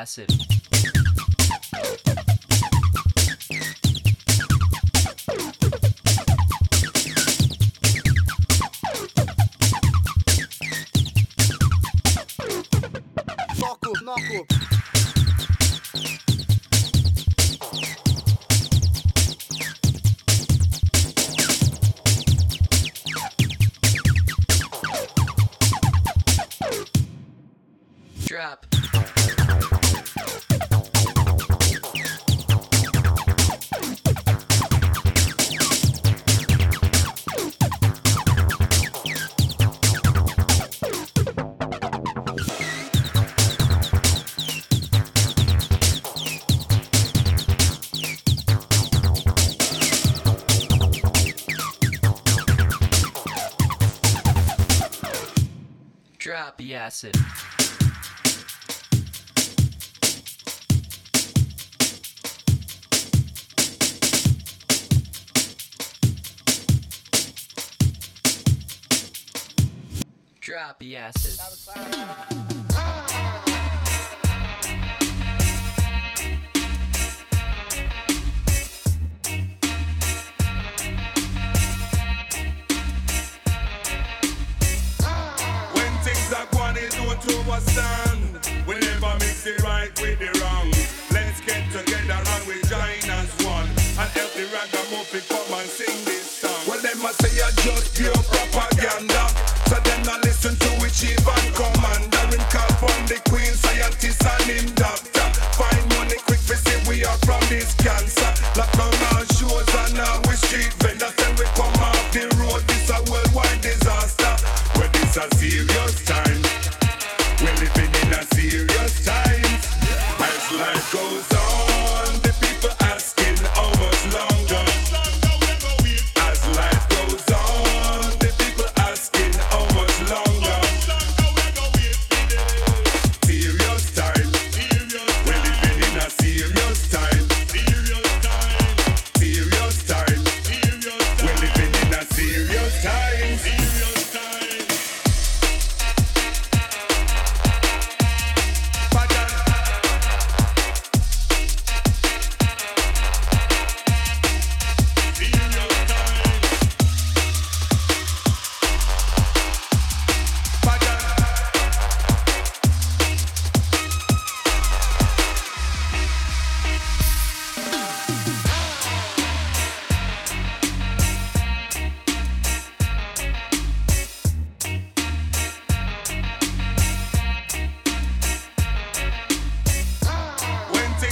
The Drop. The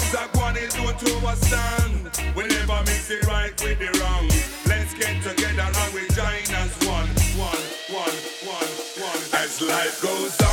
Sagwan is known to understand. We never mix the right with the wrong. Let's get together and we join as one, one, one, one, one. As life goes on.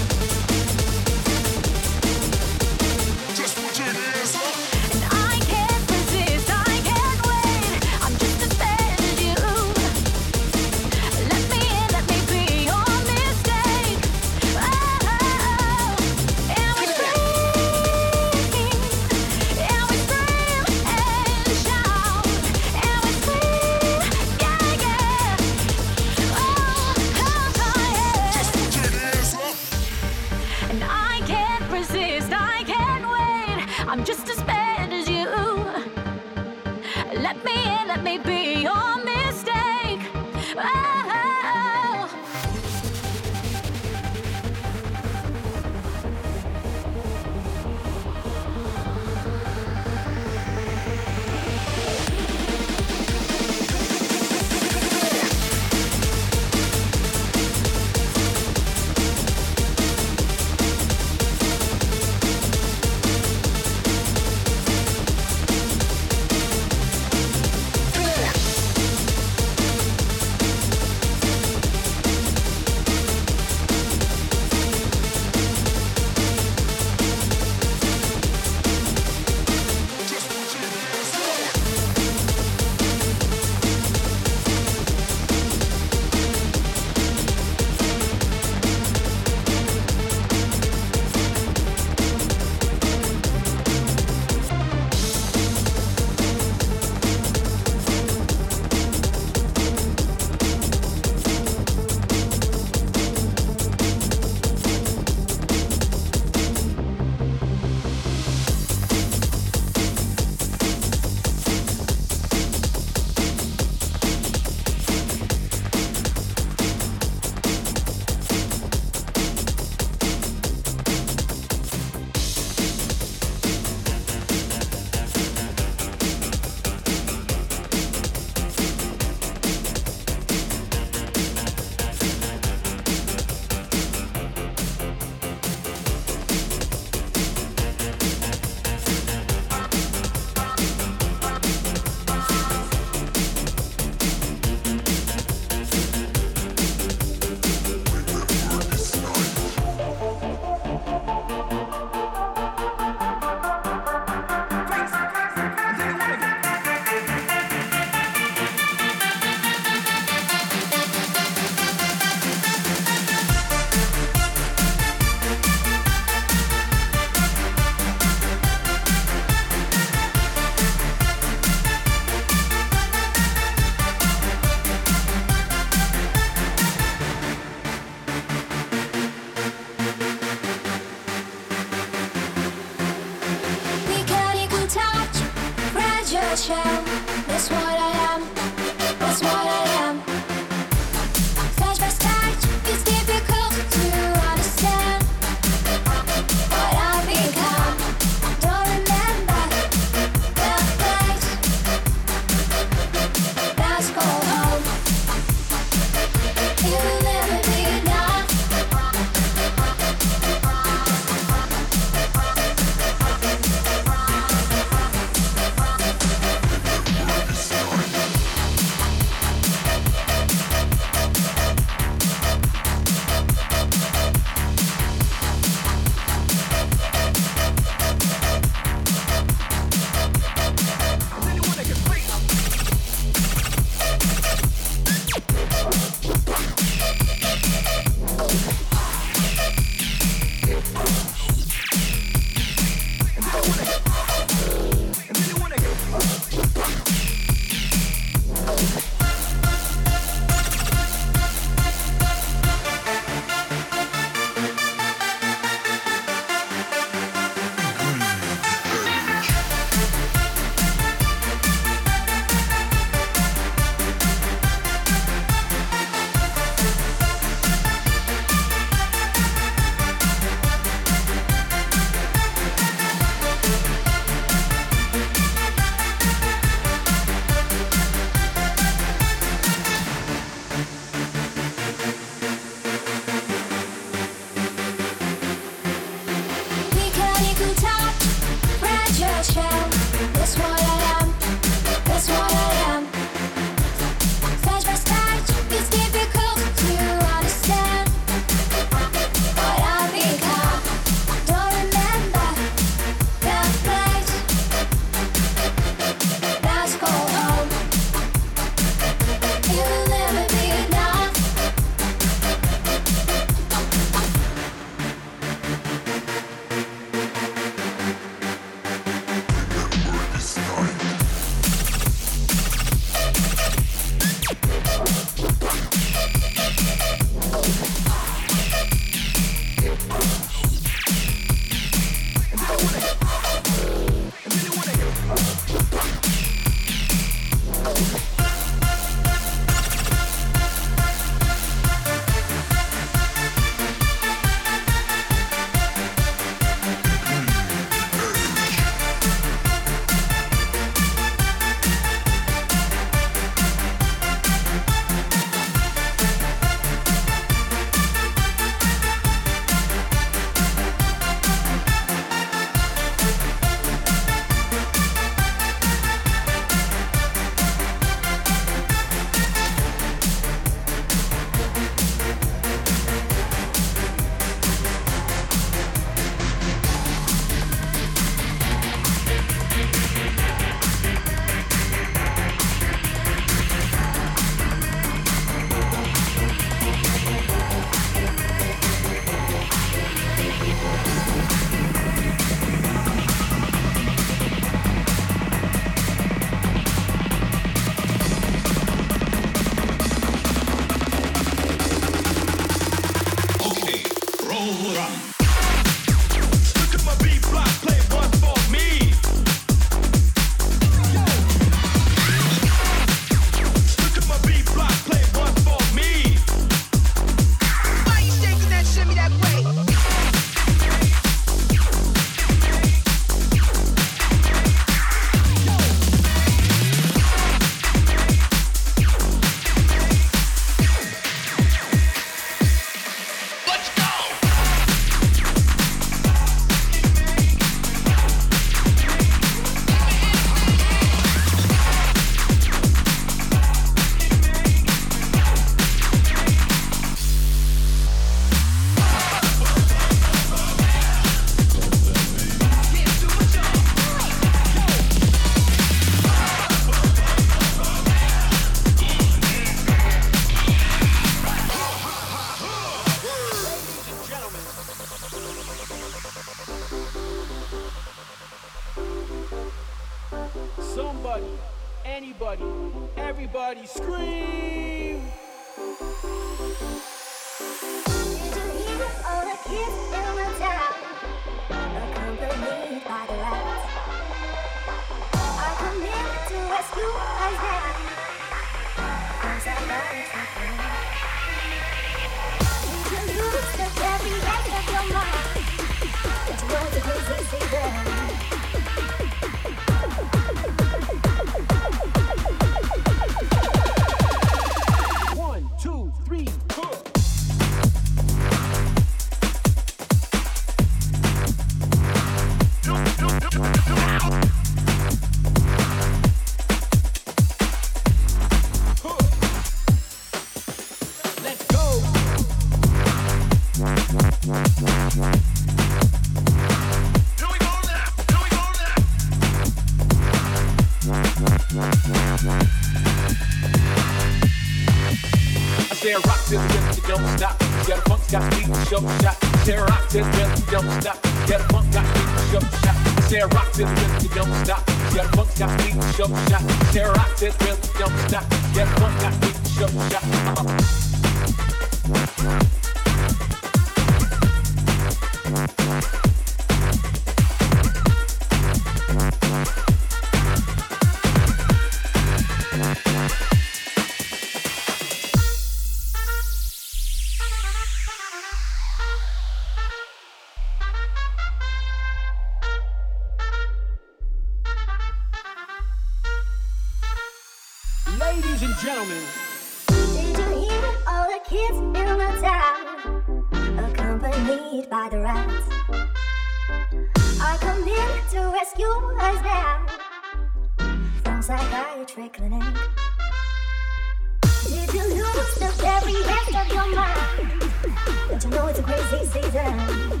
Crazy season?